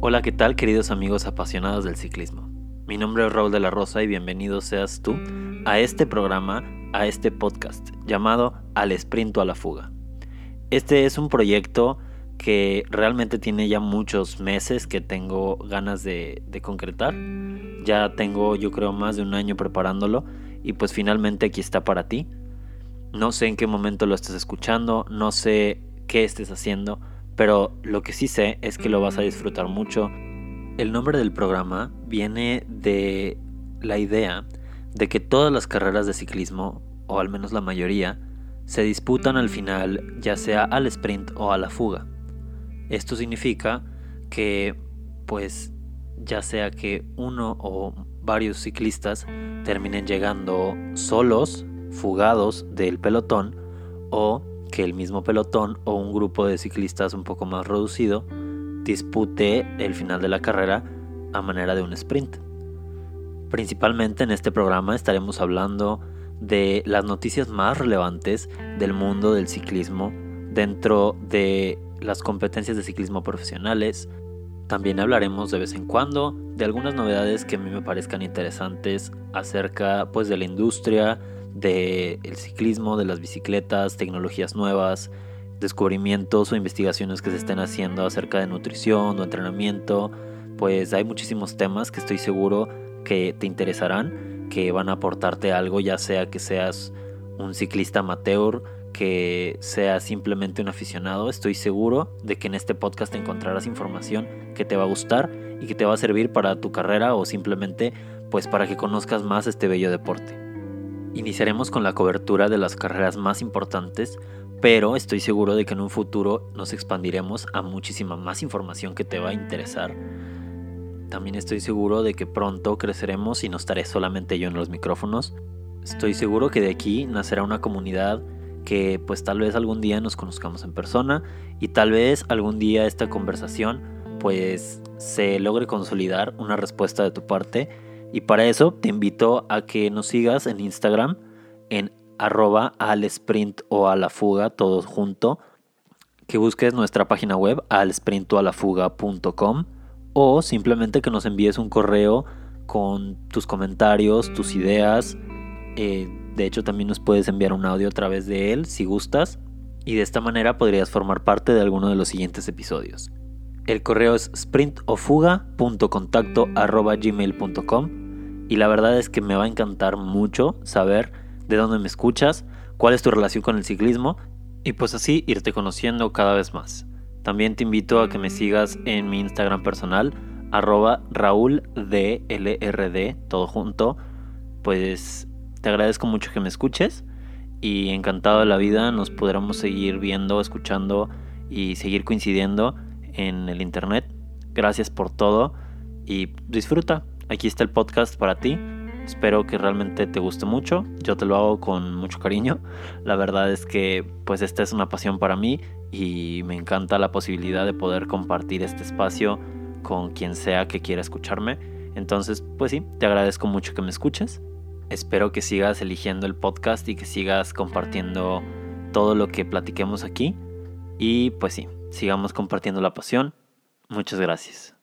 Hola, ¿qué tal queridos amigos apasionados del ciclismo? Mi nombre es Raúl de la Rosa y bienvenido seas tú a este programa, a este podcast llamado Al Sprint o a la Fuga. Este es un proyecto que realmente tiene ya muchos meses que tengo ganas de, concretar. Ya tengo yo creo más de un año preparándolo y pues finalmente aquí está para ti. No sé en qué momento lo estés escuchando, no sé qué estés haciendo, pero lo que sí sé es que lo vas a disfrutar mucho. El nombre del programa viene de la idea de que todas las carreras de ciclismo, o al menos la mayoría, se disputan al final ya sea al sprint o a la fuga. Esto significa que pues ya sea que uno o varios ciclistas terminen llegando solos, fugados del pelotón, o que el mismo pelotón o un grupo de ciclistas un poco más reducido dispute el final de la carrera a manera de un sprint. Principalmente en este programa estaremos hablando de las noticias más relevantes del mundo del ciclismo dentro de las competencias de ciclismo profesionales. También hablaremos de vez en cuando de algunas novedades que a mí me parezcan interesantes acerca pues de la industria, del el ciclismo, de las bicicletas, tecnologías nuevas, descubrimientos o investigaciones que se estén haciendo acerca de nutrición o entrenamiento. Pues hay muchísimos temas que estoy seguro que te interesarán, que van a aportarte algo, ya sea que seas un ciclista amateur, que seas simplemente un aficionado. Estoy seguro de que en este podcast encontrarás información que te va a gustar y que te va a servir para tu carrera o simplemente pues para que conozcas más este bello deporte. Iniciaremos con la cobertura de las carreras más importantes, pero estoy seguro de que en un futuro nos expandiremos a muchísima más información que te va a interesar. También estoy seguro de que pronto creceremos y no estaré solamente yo en los micrófonos. Estoy seguro que de aquí nacerá una comunidad que pues tal vez algún día nos conozcamos en persona y tal vez algún día esta conversación pues se logre consolidar una respuesta de tu parte y para eso te invito a que nos sigas en Instagram en arroba al sprint o a la fuga, todo junto. Que busques nuestra página web al sprintoalafuga.com o simplemente que nos envíes un correo con tus comentarios, tus ideas. Eh, de hecho, también nos puedes enviar un audio a través de él si gustas. Y de esta manera podrías formar parte de alguno de los siguientes episodios. El correo es sprintofuga.contacto.gmail.com y la verdad es que me va a encantar mucho saber de dónde me escuchas, cuál es tu relación con el ciclismo y pues así irte conociendo cada vez más. También te invito a que me sigas en mi Instagram personal, arroba RaúlDLRD, todo junto. Pues te agradezco mucho que me escuches y encantado de la vida. Nos podremos seguir viendo, escuchando y seguir coincidiendo en el internet. Gracias por todo y disfruta. Aquí está el podcast para ti. Espero que realmente te guste mucho. Yo te lo hago con mucho cariño. La verdad es que pues esta es una pasión para mí y me encanta la posibilidad de poder compartir este espacio con quien sea que quiera escucharme. Entonces, pues sí, te agradezco mucho que me escuches. Espero que sigas eligiendo el podcast y que sigas compartiendo todo lo que platiquemos aquí. Y pues sí, sigamos compartiendo la pasión. Muchas gracias.